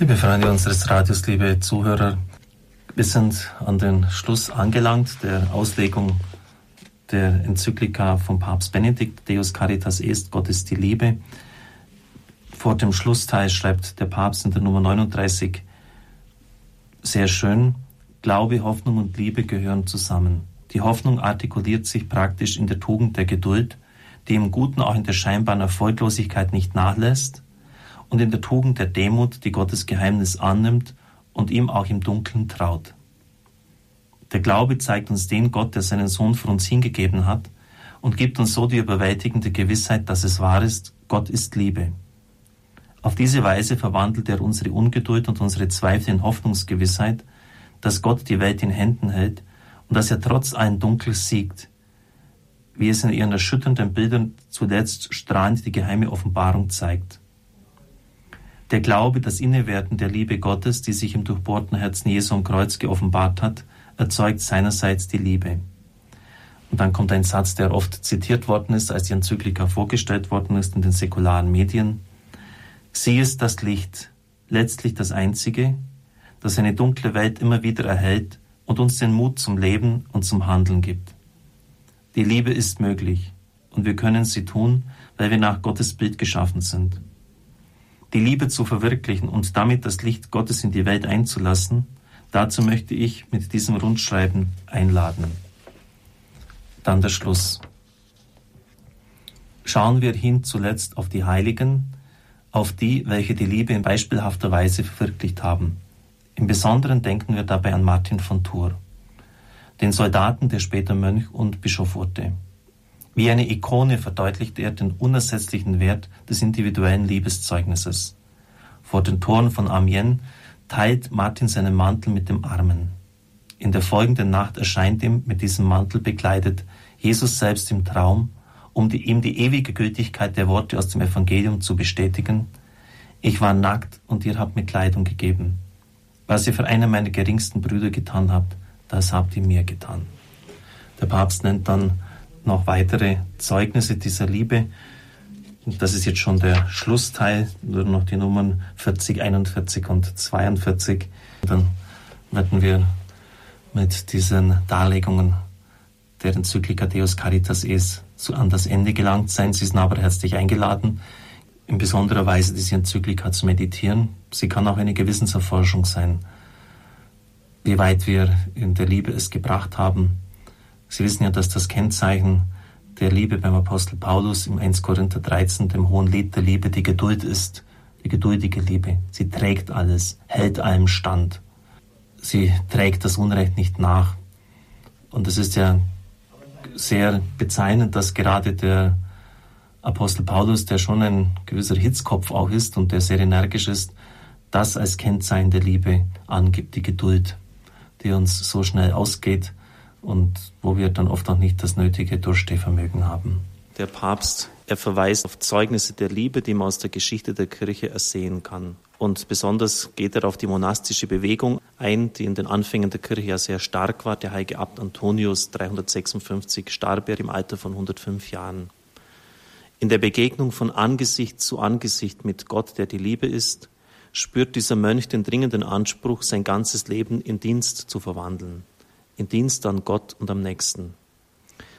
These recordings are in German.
Liebe Freunde unseres Radios, liebe Zuhörer, wir sind an den Schluss angelangt der Auslegung der Enzyklika von Papst Benedikt, Deus Caritas Est, Gott ist die Liebe. Vor dem Schlussteil schreibt der Papst in der Nummer 39 sehr schön, Glaube, Hoffnung und Liebe gehören zusammen. Die Hoffnung artikuliert sich praktisch in der Tugend der Geduld, die im Guten auch in der scheinbaren Erfolglosigkeit nicht nachlässt, und in der Tugend der Demut, die Gottes Geheimnis annimmt und ihm auch im Dunkeln traut. Der Glaube zeigt uns den Gott, der seinen Sohn für uns hingegeben hat und gibt uns so die überwältigende Gewissheit, dass es wahr ist, Gott ist Liebe. Auf diese Weise verwandelt er unsere Ungeduld und unsere Zweifel in Hoffnungsgewissheit, dass Gott die Welt in Händen hält und dass er trotz allen Dunkels siegt, wie es in ihren erschütternden Bildern zuletzt strahlend die geheime Offenbarung zeigt. Der Glaube, das Innewerden der Liebe Gottes, die sich im durchbohrten Herzen Jesu am Kreuz geoffenbart hat, erzeugt seinerseits die Liebe. Und dann kommt ein Satz, der oft zitiert worden ist, als die Enzyklika vorgestellt worden ist in den säkularen Medien. Sie ist das Licht, letztlich das einzige, das eine dunkle Welt immer wieder erhält und uns den Mut zum Leben und zum Handeln gibt. Die Liebe ist möglich und wir können sie tun, weil wir nach Gottes Bild geschaffen sind die Liebe zu verwirklichen und damit das Licht Gottes in die Welt einzulassen, dazu möchte ich mit diesem Rundschreiben einladen. Dann der Schluss. Schauen wir hin zuletzt auf die Heiligen, auf die, welche die Liebe in beispielhafter Weise verwirklicht haben. Im Besonderen denken wir dabei an Martin von Tours, den Soldaten, der später Mönch und Bischof wurde. Wie eine Ikone verdeutlicht er den unersetzlichen Wert des individuellen Liebeszeugnisses. Vor den Toren von Amiens teilt Martin seinen Mantel mit dem Armen. In der folgenden Nacht erscheint ihm mit diesem Mantel bekleidet Jesus selbst im Traum, um die, ihm die ewige Gültigkeit der Worte aus dem Evangelium zu bestätigen. Ich war nackt und ihr habt mir Kleidung gegeben. Was ihr für einen meiner geringsten Brüder getan habt, das habt ihr mir getan. Der Papst nennt dann noch weitere Zeugnisse dieser Liebe. Das ist jetzt schon der Schlussteil, nur noch die Nummern 40, 41 und 42. Dann werden wir mit diesen Darlegungen der Enzyklika Deus Caritas Es an das Ende gelangt sein. Sie sind aber herzlich eingeladen, in besonderer Weise diese Enzyklika zu meditieren. Sie kann auch eine Gewissenserforschung sein, wie weit wir in der Liebe es gebracht haben, Sie wissen ja, dass das Kennzeichen der Liebe beim Apostel Paulus im 1 Korinther 13, dem hohen Lied der Liebe, die Geduld ist, die geduldige Liebe. Sie trägt alles, hält allem stand. Sie trägt das Unrecht nicht nach. Und es ist ja sehr bezeichnend, dass gerade der Apostel Paulus, der schon ein gewisser Hitzkopf auch ist und der sehr energisch ist, das als Kennzeichen der Liebe angibt, die Geduld, die uns so schnell ausgeht und wo wir dann oft auch nicht das nötige Durchstehvermögen haben. Der Papst, er verweist auf Zeugnisse der Liebe, die man aus der Geschichte der Kirche ersehen kann. Und besonders geht er auf die monastische Bewegung ein, die in den Anfängen der Kirche ja sehr stark war. Der heilige Abt Antonius 356 starb er im Alter von 105 Jahren. In der Begegnung von Angesicht zu Angesicht mit Gott, der die Liebe ist, spürt dieser Mönch den dringenden Anspruch, sein ganzes Leben in Dienst zu verwandeln in Dienst an Gott und am Nächsten.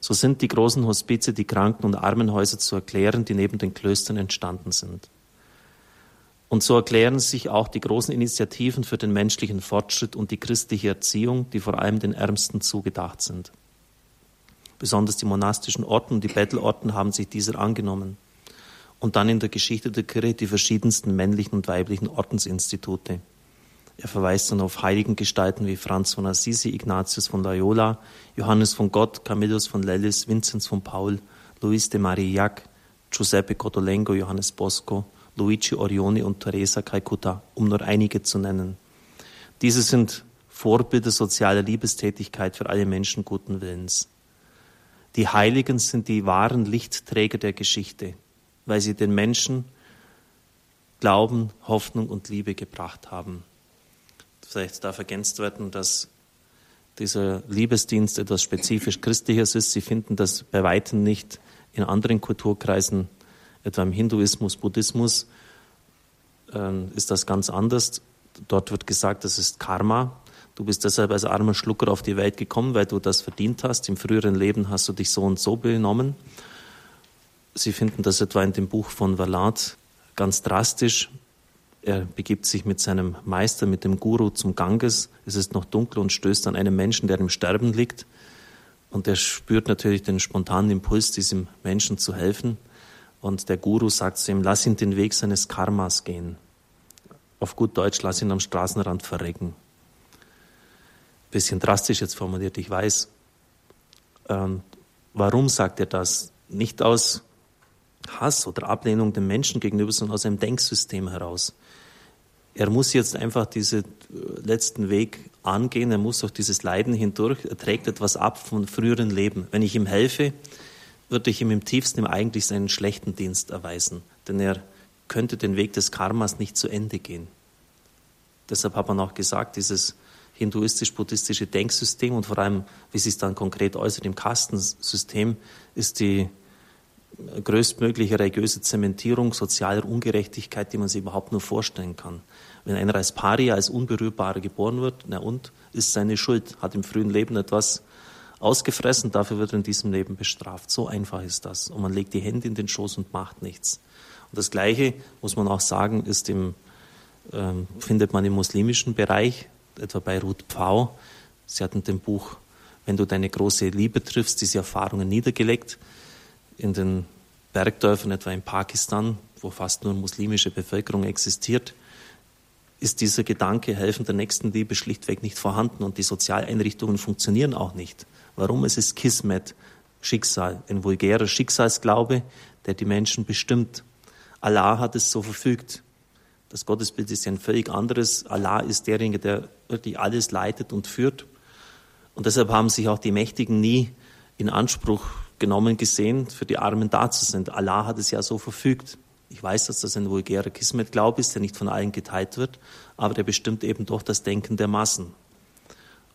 So sind die großen Hospize, die Kranken- und Armenhäuser zu erklären, die neben den Klöstern entstanden sind. Und so erklären sich auch die großen Initiativen für den menschlichen Fortschritt und die christliche Erziehung, die vor allem den Ärmsten zugedacht sind. Besonders die monastischen Orten und die Bettelorten haben sich dieser angenommen. Und dann in der Geschichte der Kirche die verschiedensten männlichen und weiblichen Ordensinstitute. Er verweist dann auf Heiligengestalten wie Franz von Assisi, Ignatius von Loyola, Johannes von Gott, Camillus von Lellis, Vinzenz von Paul, Luis de Marillac, Giuseppe Cotolengo, Johannes Bosco, Luigi Orioni und Teresa Calcutta, um nur einige zu nennen. Diese sind Vorbilder sozialer Liebestätigkeit für alle Menschen guten Willens. Die Heiligen sind die wahren Lichtträger der Geschichte, weil sie den Menschen Glauben, Hoffnung und Liebe gebracht haben. Vielleicht darf ergänzt werden, dass dieser Liebesdienst etwas spezifisch Christliches ist. Sie finden das bei weitem nicht in anderen Kulturkreisen, etwa im Hinduismus, Buddhismus, äh, ist das ganz anders. Dort wird gesagt, das ist Karma. Du bist deshalb als armer Schlucker auf die Welt gekommen, weil du das verdient hast. Im früheren Leben hast du dich so und so benommen. Sie finden das etwa in dem Buch von Valat ganz drastisch. Er begibt sich mit seinem Meister, mit dem Guru zum Ganges. Es ist noch dunkel und stößt an einen Menschen, der im Sterben liegt. Und er spürt natürlich den spontanen Impuls, diesem Menschen zu helfen. Und der Guru sagt zu ihm, lass ihn den Weg seines Karmas gehen. Auf gut Deutsch, lass ihn am Straßenrand verrecken bisschen drastisch jetzt formuliert, ich weiß. Ähm, warum sagt er das? Nicht aus Hass oder Ablehnung dem Menschen gegenüber, sondern aus einem Denksystem heraus. Er muss jetzt einfach diesen äh, letzten Weg angehen, er muss durch dieses Leiden hindurch, er trägt etwas ab von früheren Leben. Wenn ich ihm helfe, würde ich ihm im tiefsten im eigentlich seinen schlechten Dienst erweisen, denn er könnte den Weg des Karmas nicht zu Ende gehen. Deshalb hat man auch gesagt, dieses hinduistisch-buddhistische Denksystem und vor allem, wie sich es dann konkret äußert im Kastensystem, ist die größtmögliche religiöse Zementierung sozialer Ungerechtigkeit, die man sich überhaupt nur vorstellen kann. Wenn einer als Paria, als Unberührbarer geboren wird, na und, ist seine Schuld, hat im frühen Leben etwas ausgefressen, dafür wird er in diesem Leben bestraft. So einfach ist das. Und man legt die Hände in den Schoß und macht nichts. Und das Gleiche, muss man auch sagen, ist im, äh, findet man im muslimischen Bereich, etwa bei Ruth Pfau. Sie hatten dem Buch Wenn du deine große Liebe triffst, diese Erfahrungen niedergelegt. In den Bergdörfern, etwa in Pakistan, wo fast nur muslimische Bevölkerung existiert, ist dieser Gedanke helfender Nächstenliebe schlichtweg nicht vorhanden und die Sozialeinrichtungen funktionieren auch nicht. Warum? Es ist Kismet, Schicksal, ein vulgärer Schicksalsglaube, der die Menschen bestimmt. Allah hat es so verfügt. Das Gottesbild ist ja ein völlig anderes. Allah ist derjenige, der wirklich alles leitet und führt. Und deshalb haben sich auch die Mächtigen nie in Anspruch genommen gesehen, für die Armen da zu sein. Allah hat es ja so verfügt. Ich weiß, dass das ein vulgärer Kismet-Glaube ist, der nicht von allen geteilt wird, aber der bestimmt eben doch das Denken der Massen.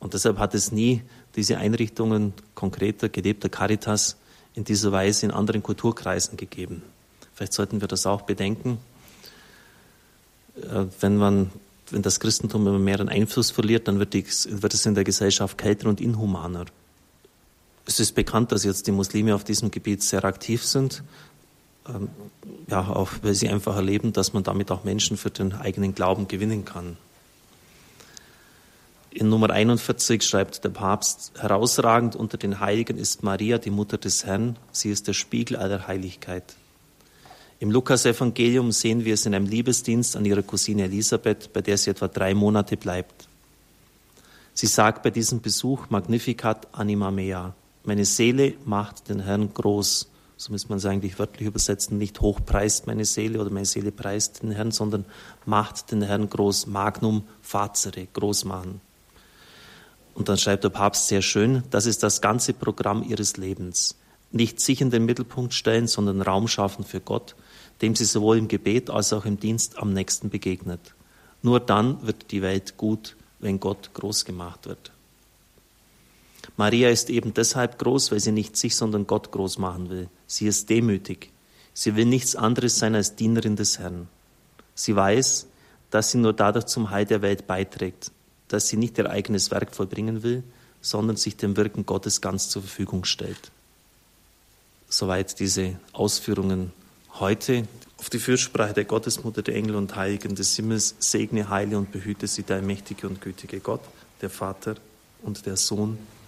Und deshalb hat es nie diese Einrichtungen konkreter, gelebter Caritas in dieser Weise in anderen Kulturkreisen gegeben. Vielleicht sollten wir das auch bedenken. Äh, wenn man wenn das Christentum immer mehr an Einfluss verliert, dann wird, die, wird es in der Gesellschaft kälter und inhumaner. Es ist bekannt, dass jetzt die Muslime auf diesem Gebiet sehr aktiv sind. Ähm, ja, auch weil sie einfach erleben, dass man damit auch Menschen für den eigenen Glauben gewinnen kann. In Nummer 41 schreibt der Papst, herausragend unter den Heiligen ist Maria, die Mutter des Herrn. Sie ist der Spiegel aller Heiligkeit. Im Lukas-Evangelium sehen wir es in einem Liebesdienst an ihre Cousine Elisabeth, bei der sie etwa drei Monate bleibt. Sie sagt bei diesem Besuch Magnificat anima mea. Meine Seele macht den Herrn groß. So muss man es eigentlich wörtlich übersetzen. Nicht hochpreist meine Seele oder meine Seele preist den Herrn, sondern macht den Herrn groß. Magnum facere, groß machen. Und dann schreibt der Papst sehr schön, das ist das ganze Programm ihres Lebens. Nicht sich in den Mittelpunkt stellen, sondern Raum schaffen für Gott dem sie sowohl im Gebet als auch im Dienst am nächsten begegnet. Nur dann wird die Welt gut, wenn Gott groß gemacht wird. Maria ist eben deshalb groß, weil sie nicht sich, sondern Gott groß machen will. Sie ist demütig. Sie will nichts anderes sein als Dienerin des Herrn. Sie weiß, dass sie nur dadurch zum Heil der Welt beiträgt, dass sie nicht ihr eigenes Werk vollbringen will, sondern sich dem Wirken Gottes ganz zur Verfügung stellt. Soweit diese Ausführungen heute auf die Fürsprache der Gottesmutter, der Engel und Heiligen des Himmels segne, heile und behüte sie der mächtige und gütige Gott, der Vater und der Sohn